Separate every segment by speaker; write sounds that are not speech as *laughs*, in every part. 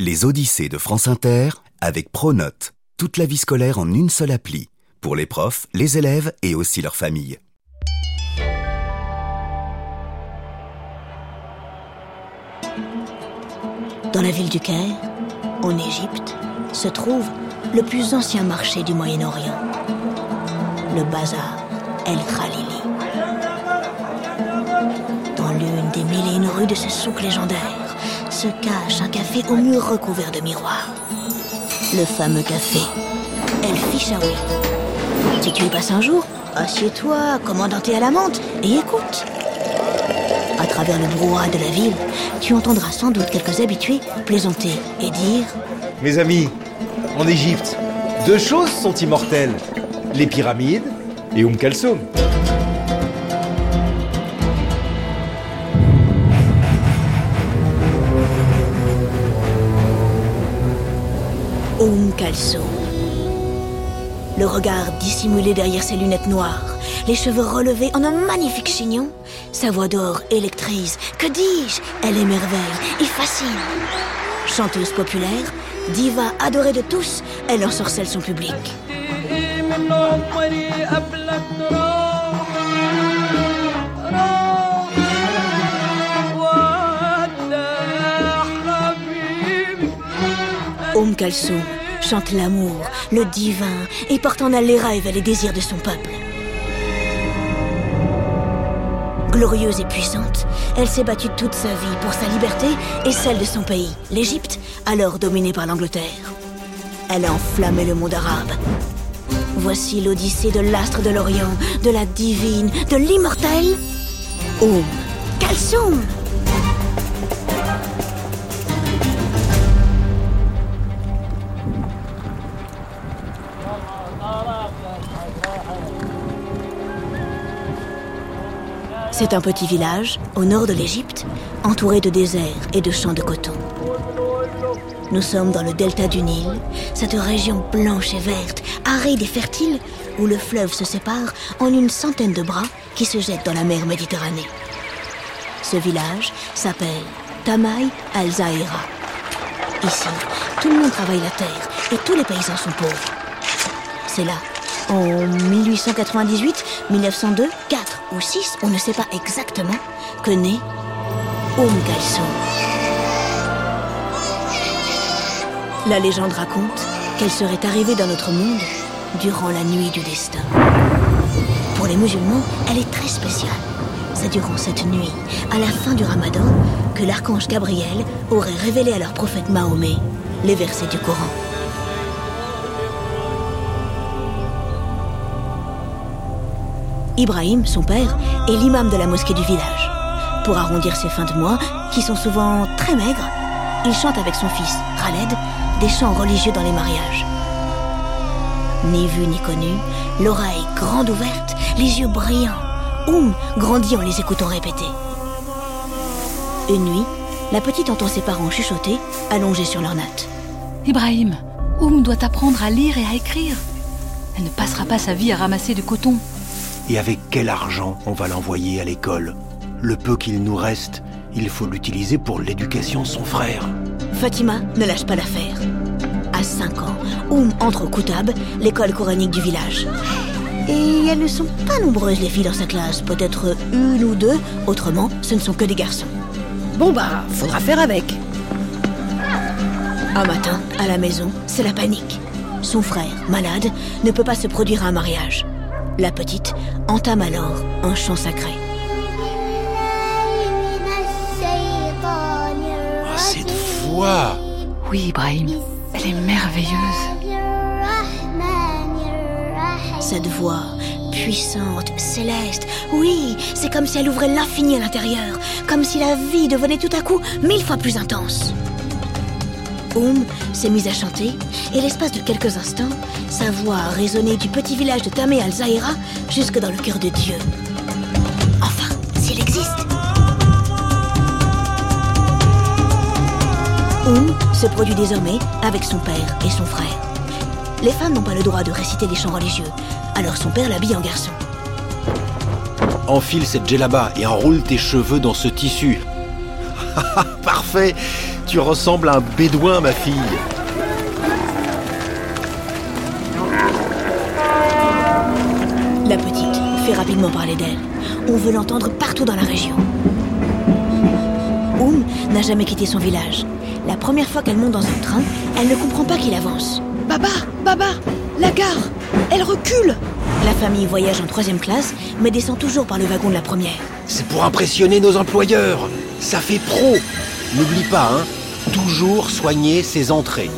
Speaker 1: Les Odyssées de France Inter avec Pronote. Toute la vie scolaire en une seule appli. Pour les profs, les élèves et aussi leurs familles.
Speaker 2: Dans la ville du Caire, en Égypte, se trouve le plus ancien marché du Moyen-Orient, le bazar El Khalili. Dans l'une des mille et une rues de ce souk légendaire se cache un café au mur recouvert de miroirs. Le fameux café El Fishawi. Si tu y passes un jour, assieds-toi, commandanté à la menthe, et écoute. À travers le brouhaha de la ville, tu entendras sans doute quelques habitués plaisanter et dire
Speaker 3: Mes amis, en Égypte, deux choses sont immortelles les pyramides et Oum Kalsoum.
Speaker 2: Oum Kalsoum. Le regard dissimulé derrière ses lunettes noires, les cheveux relevés en un magnifique chignon, sa voix d'or électrise. Que dis-je? Elle émerveille et fascine. Chanteuse populaire, diva adorée de tous, elle ensorcelle son public. Kalsoum chante l'amour, le divin et porte en elle les rêves et les désirs de son peuple. Glorieuse et puissante, elle s'est battue toute sa vie pour sa liberté et celle de son pays, l'Égypte, alors dominée par l'Angleterre. Elle a enflammé le monde arabe. Voici l'odyssée de l'astre de l'Orient, de la divine, de l'immortel Oum Kalsoum C'est un petit village, au nord de l'Égypte, entouré de déserts et de champs de coton. Nous sommes dans le delta du Nil, cette région blanche et verte, aride et fertile, où le fleuve se sépare en une centaine de bras qui se jettent dans la mer Méditerranée. Ce village s'appelle Tamay al-Zahira. Ici, tout le monde travaille la terre et tous les paysans sont pauvres. C'est là, en 1898, 1902, 4 ou 6, on ne sait pas exactement, que naît Oum Kalsoum. La légende raconte qu'elle serait arrivée dans notre monde durant la nuit du destin. Pour les musulmans, elle est très spéciale. C'est durant cette nuit, à la fin du ramadan, que l'archange Gabriel aurait révélé à leur prophète Mahomet les versets du Coran. Ibrahim, son père, est l'imam de la mosquée du village. Pour arrondir ses fins de mois, qui sont souvent très maigres, il chante avec son fils, Khaled, des chants religieux dans les mariages. Ni vu ni connu, l'oreille grande ouverte, les yeux brillants, Oum grandit en les écoutant répéter. Une nuit, la petite entend ses parents chuchoter, allongés sur leur natte.
Speaker 4: Ibrahim, Oum doit apprendre à lire et à écrire. Elle ne passera pas sa vie à ramasser du coton.
Speaker 5: Et avec quel argent on va l'envoyer à l'école? Le peu qu'il nous reste, il faut l'utiliser pour l'éducation de son frère.
Speaker 2: Fatima ne lâche pas l'affaire. À 5 ans, Oum entre au Koutab, l'école coranique du village. Et elles ne sont pas nombreuses les filles dans sa classe, peut-être une ou deux, autrement ce ne sont que des garçons.
Speaker 6: Bon bah, faudra faire avec.
Speaker 2: Un matin, à la maison, c'est la panique. Son frère, malade, ne peut pas se produire à un mariage. La petite entame alors un chant sacré.
Speaker 5: Ah, cette voix
Speaker 4: Oui, Ibrahim, elle est merveilleuse.
Speaker 2: Cette voix puissante, céleste, oui, c'est comme si elle ouvrait l'infini à l'intérieur, comme si la vie devenait tout à coup mille fois plus intense. S'est mise à chanter, et l'espace de quelques instants, sa voix a résonné du petit village de Tamé al-Zahira jusque dans le cœur de Dieu. Enfin, s'il existe. Oum se produit désormais avec son père et son frère. Les femmes n'ont pas le droit de réciter des chants religieux, alors son père l'habille en garçon.
Speaker 5: Enfile cette djellaba et enroule tes cheveux dans ce tissu. *laughs* Parfait Tu ressembles à un bédouin, ma fille.
Speaker 2: La petite fait rapidement parler d'elle. On veut l'entendre partout dans la région. Oum n'a jamais quitté son village. La première fois qu'elle monte dans un train, elle ne comprend pas qu'il avance.
Speaker 6: Baba, Baba, la gare, elle recule
Speaker 2: La famille voyage en troisième classe, mais descend toujours par le wagon de la première.
Speaker 5: C'est pour impressionner nos employeurs. Ça fait pro. N'oublie pas, hein, toujours soigner ses entrées.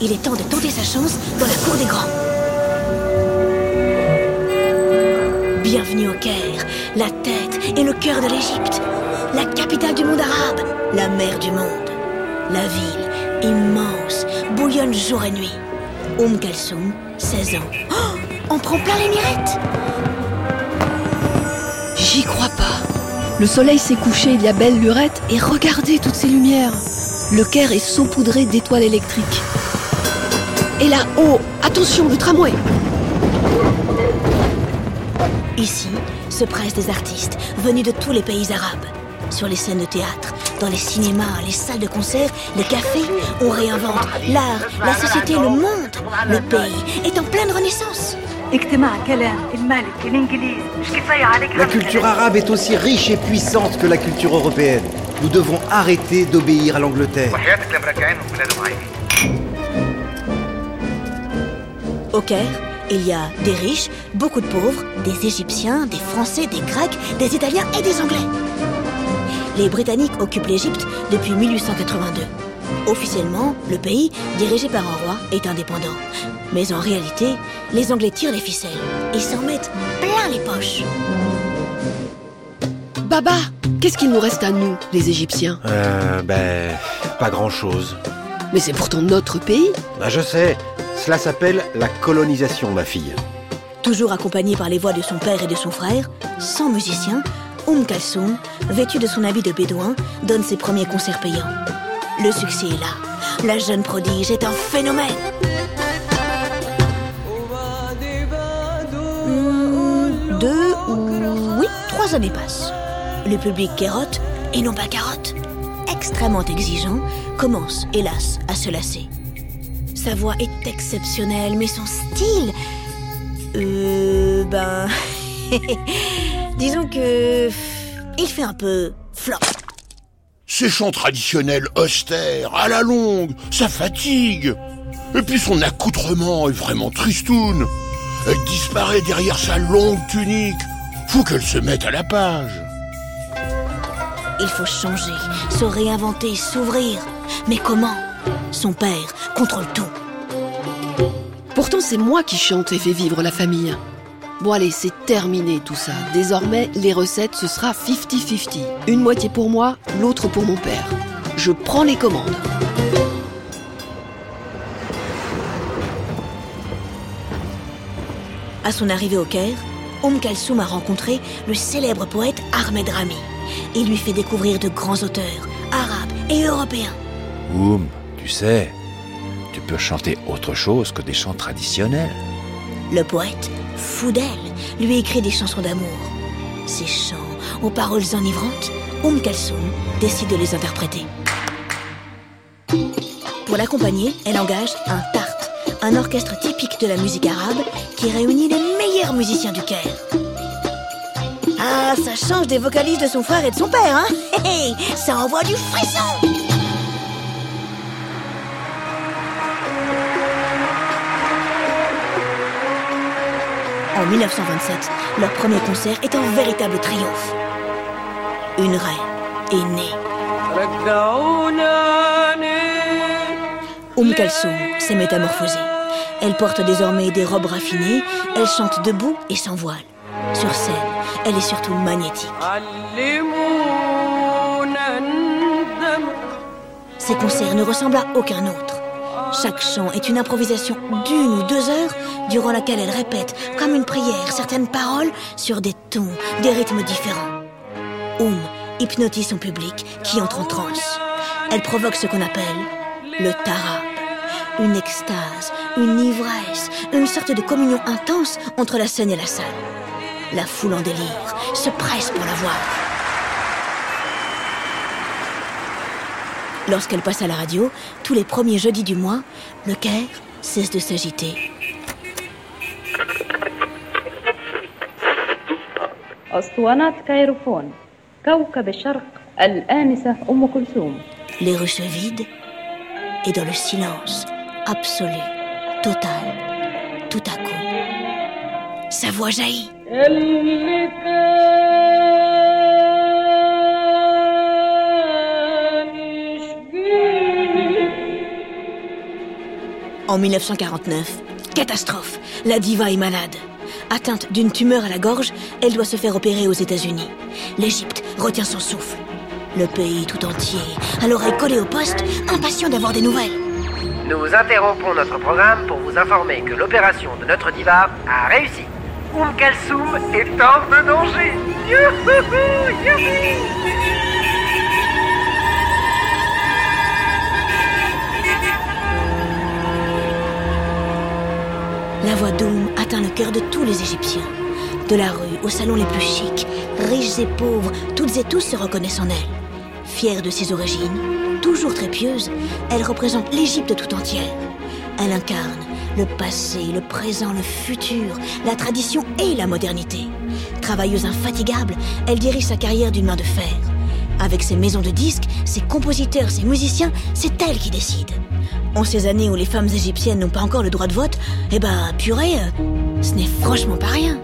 Speaker 2: Il est temps de tenter sa chance dans la cour des grands. Bienvenue au Caire, la tête et le cœur de l'Égypte, la capitale du monde arabe, la mer du monde. La ville, immense, bouillonne jour et nuit. Oum Kalsoum, 16 ans. Oh, on prend plein les mirettes
Speaker 6: J'y crois pas. Le soleil s'est couché il y a belle lurette et regardez toutes ces lumières. Le Caire est saupoudré d'étoiles électriques. Et là-haut, attention, le tramway
Speaker 2: Ici se pressent des artistes venus de tous les pays arabes. Sur les scènes de théâtre, dans les cinémas, les salles de concert, les cafés, on réinvente l'art, la société, le monde. Le pays est en pleine renaissance.
Speaker 3: La culture arabe est aussi riche et puissante que la culture européenne. Nous devons arrêter d'obéir à l'Angleterre.
Speaker 2: Au Caire, il y a des riches, beaucoup de pauvres, des Égyptiens, des Français, des Grecs, des Italiens et des Anglais. Les Britanniques occupent l'Égypte depuis 1882. Officiellement, le pays, dirigé par un roi, est indépendant. Mais en réalité, les Anglais tirent les ficelles et s'en mettent plein les poches.
Speaker 6: Baba, qu'est-ce qu'il nous reste à nous, les Égyptiens
Speaker 5: Euh, ben, pas grand-chose.
Speaker 6: Mais c'est pourtant notre pays.
Speaker 5: Bah, je sais. Cela s'appelle la colonisation, ma fille.
Speaker 2: Toujours accompagné par les voix de son père et de son frère, sans musicien, Oum Kalsoum, vêtu de son habit de bédouin, donne ses premiers concerts payants. Le succès est là. La jeune prodige est un phénomène. Deux ou oui, trois années passent. Le public carotte, et non pas carotte, extrêmement exigeant, commence, hélas, à se lasser. Sa voix est exceptionnelle, mais son style... Euh... Ben... *laughs* Disons que... Il fait un peu flop.
Speaker 7: Ces chants traditionnels austères, à la longue, ça fatigue. Et puis son accoutrement est vraiment tristoun. Elle disparaît derrière sa longue tunique. Faut qu'elle se mette à la page.
Speaker 2: Il faut changer, se réinventer, s'ouvrir. Mais comment? Son père contrôle tout.
Speaker 6: Pourtant, c'est moi qui chante et fais vivre la famille. Bon allez, c'est terminé tout ça. Désormais, les recettes, ce sera 50-50. Une moitié pour moi, l'autre pour mon père. Je prends les commandes.
Speaker 2: À son arrivée au Caire, Oum Kalsoum a rencontré le célèbre poète Ahmed Rami. Il lui fait découvrir de grands auteurs, arabes et européens.
Speaker 8: Oum, tu sais, tu peux chanter autre chose que des chants traditionnels.
Speaker 2: Le poète, fou d'elle, lui écrit des chansons d'amour. Ces chants, aux paroles enivrantes, Oum Kalsoum décide de les interpréter. Pour l'accompagner, elle engage un tarte, un orchestre typique de la musique arabe qui réunit les meilleurs musiciens du Caire. Ah, ça change des vocalistes de son frère et de son père, hein *laughs* hé, Ça envoie du frisson En 1927, leur premier concert est un véritable triomphe. Une reine est née. Oum Kalsoum s'est métamorphosée. Elle porte désormais des robes raffinées, elle chante debout et sans voile. Sur scène, elle est surtout magnétique. Ces concerts ne ressemblent à aucun autre. Chaque chant est une improvisation d'une ou deux heures durant laquelle elle répète, comme une prière, certaines paroles sur des tons, des rythmes différents. Oum hypnotise son public qui entre en transe. Elle provoque ce qu'on appelle le tarab, une extase, une ivresse, une sorte de communion intense entre la scène et la salle. La foule en délire se presse pour la voir. Lorsqu'elle passe à la radio, tous les premiers jeudis du mois, le Caire cesse de s'agiter. Les rues se vident et dans le silence absolu, total, tout à coup, sa voix jaillit. En 1949, catastrophe, la diva est malade. Atteinte d'une tumeur à la gorge, elle doit se faire opérer aux États-Unis. L'Égypte retient son souffle. Le pays tout entier, à l'oreille collée au poste, impatient d'avoir des nouvelles.
Speaker 9: Nous interrompons notre programme pour vous informer que l'opération de notre diva a réussi. Oum est hors de danger.
Speaker 2: La voix d'Oum atteint le cœur de tous les Égyptiens. De la rue aux salons les plus chics, riches et pauvres, toutes et tous se reconnaissent en elle. Fière de ses origines, toujours très pieuse, elle représente l'Égypte tout entière. Elle incarne le passé, le présent, le futur, la tradition et la modernité. Travailleuse infatigable, elle dirige sa carrière d'une main de fer. Avec ses maisons de disques, ses compositeurs, ses musiciens, c'est elle qui décide. En ces années où les femmes égyptiennes n'ont pas encore le droit de vote, eh ben, purée, euh, ce n'est franchement pas rien.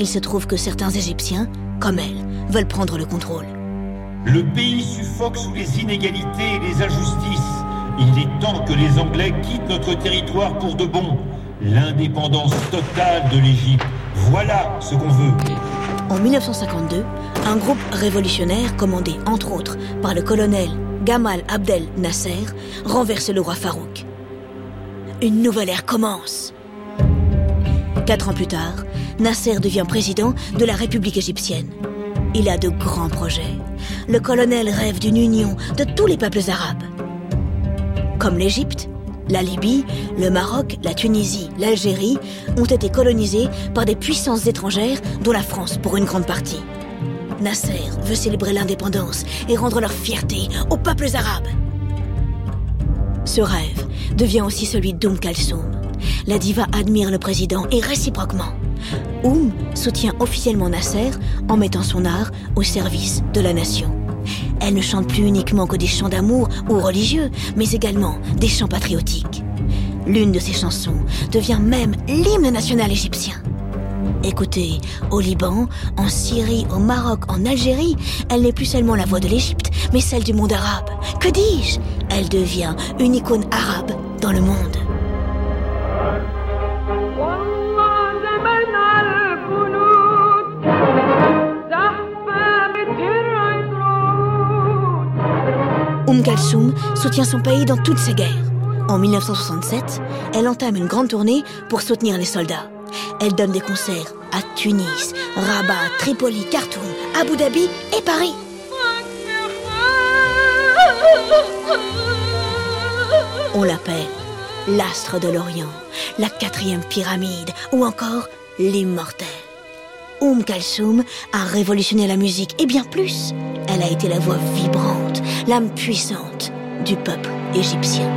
Speaker 2: Il se trouve que certains Égyptiens, comme elle, veulent prendre le contrôle.
Speaker 10: Le pays suffoque sous les inégalités et les injustices. Il est temps que les Anglais quittent notre territoire pour de bon. L'indépendance totale de l'Égypte voilà ce qu'on veut.
Speaker 2: En 1952, un groupe révolutionnaire commandé entre autres par le colonel Gamal Abdel Nasser renverse le roi Farouk. Une nouvelle ère commence. Quatre ans plus tard, Nasser devient président de la République égyptienne. Il a de grands projets. Le colonel rêve d'une union de tous les peuples arabes. Comme l'Égypte, la Libye, le Maroc, la Tunisie, l'Algérie ont été colonisés par des puissances étrangères, dont la France pour une grande partie. Nasser veut célébrer l'indépendance et rendre leur fierté aux peuples arabes. Ce rêve devient aussi celui d'Oum Kalsoum. La diva admire le président et réciproquement. Oum soutient officiellement Nasser en mettant son art au service de la nation. Elle ne chante plus uniquement que des chants d'amour ou religieux, mais également des chants patriotiques. L'une de ses chansons devient même l'hymne national égyptien. Écoutez, au Liban, en Syrie, au Maroc, en Algérie, elle n'est plus seulement la voix de l'Égypte, mais celle du monde arabe. Que dis-je? Elle devient une icône arabe dans le monde. Oum Kalsoum soutient son pays dans toutes ses guerres. En 1967, elle entame une grande tournée pour soutenir les soldats. Elle donne des concerts à Tunis, Rabat, Tripoli, Khartoum, Abu Dhabi et Paris. On l'appelle l'astre de l'Orient, la quatrième pyramide ou encore l'immortel. Oum Kalsoum a révolutionné la musique et bien plus. Elle a été la voix vibrante, l'âme puissante du peuple égyptien.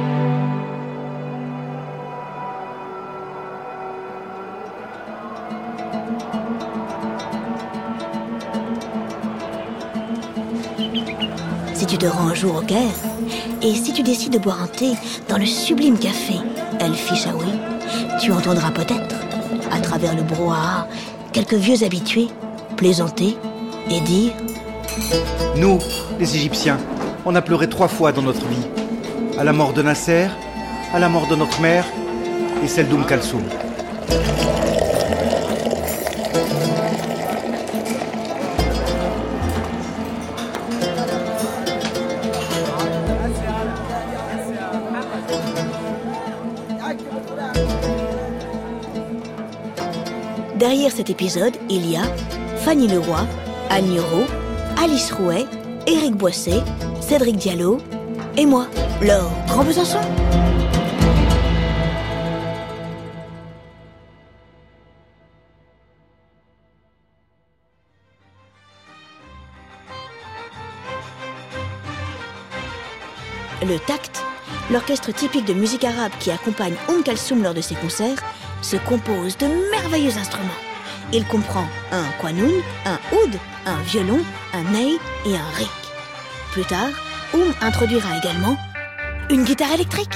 Speaker 2: Si tu te rends un jour au Caire, et si tu décides de boire un thé dans le sublime café El Fishawi, tu entendras peut-être, à travers le brouhaha quelques vieux habitués plaisanter et dire
Speaker 3: Nous, les Égyptiens, on a pleuré trois fois dans notre vie. À la mort de Nasser, à la mort de notre mère et celle d'Oum Kalsoum.
Speaker 2: Derrière cet épisode, il y a Fanny Leroy, Anne Nuro, Alice Rouet, Éric Boisset, Cédric Diallo et moi, Laure Grand Besançon. Le Tact, l'orchestre typique de musique arabe qui accompagne Oum Kalsoum lors de ses concerts, se compose de merveilleux instruments. Il comprend un quanoun, un oud, un violon, un ney et un rick. Plus tard, Oum introduira également une guitare électrique.